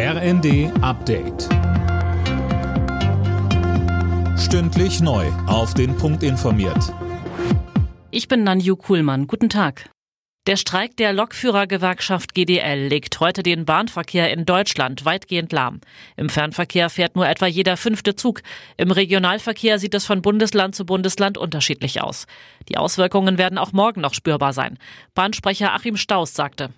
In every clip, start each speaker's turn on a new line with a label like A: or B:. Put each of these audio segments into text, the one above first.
A: RND Update. Stündlich neu. Auf den Punkt informiert.
B: Ich bin Nanju Kuhlmann. Guten Tag. Der Streik der Lokführergewerkschaft GDL legt heute den Bahnverkehr in Deutschland weitgehend lahm. Im Fernverkehr fährt nur etwa jeder fünfte Zug. Im Regionalverkehr sieht es von Bundesland zu Bundesland unterschiedlich aus. Die Auswirkungen werden auch morgen noch spürbar sein. Bahnsprecher Achim Staus sagte.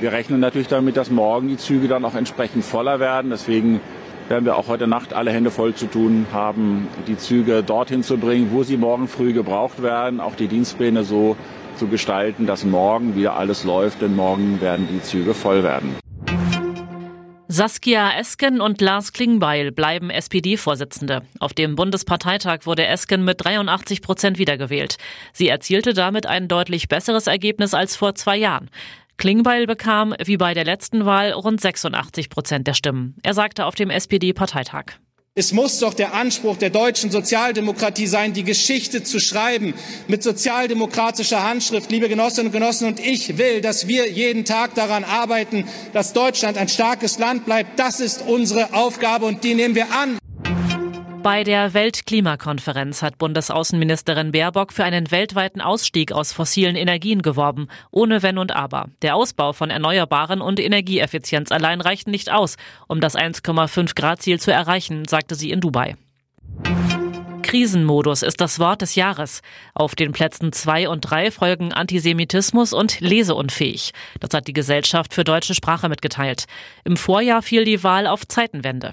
C: Wir rechnen natürlich damit, dass morgen die Züge dann auch entsprechend voller werden. Deswegen werden wir auch heute Nacht alle Hände voll zu tun haben, die Züge dorthin zu bringen, wo sie morgen früh gebraucht werden, auch die Dienstpläne so zu gestalten, dass morgen wieder alles läuft, denn morgen werden die Züge voll werden.
B: Saskia Esken und Lars Klingbeil bleiben SPD-Vorsitzende. Auf dem Bundesparteitag wurde Esken mit 83 Prozent wiedergewählt. Sie erzielte damit ein deutlich besseres Ergebnis als vor zwei Jahren. Klingbeil bekam, wie bei der letzten Wahl, rund 86 Prozent der Stimmen. Er sagte auf dem SPD-Parteitag.
D: Es muss doch der Anspruch der deutschen Sozialdemokratie sein, die Geschichte zu schreiben mit sozialdemokratischer Handschrift. Liebe Genossinnen und Genossen, und ich will, dass wir jeden Tag daran arbeiten, dass Deutschland ein starkes Land bleibt. Das ist unsere Aufgabe und die nehmen wir an.
B: Bei der Weltklimakonferenz hat Bundesaußenministerin Baerbock für einen weltweiten Ausstieg aus fossilen Energien geworben, ohne Wenn und Aber. Der Ausbau von Erneuerbaren und Energieeffizienz allein reichen nicht aus, um das 1,5 Grad Ziel zu erreichen, sagte sie in Dubai. Krisenmodus ist das Wort des Jahres. Auf den Plätzen zwei und drei folgen Antisemitismus und Leseunfähig. Das hat die Gesellschaft für deutsche Sprache mitgeteilt. Im Vorjahr fiel die Wahl auf Zeitenwende.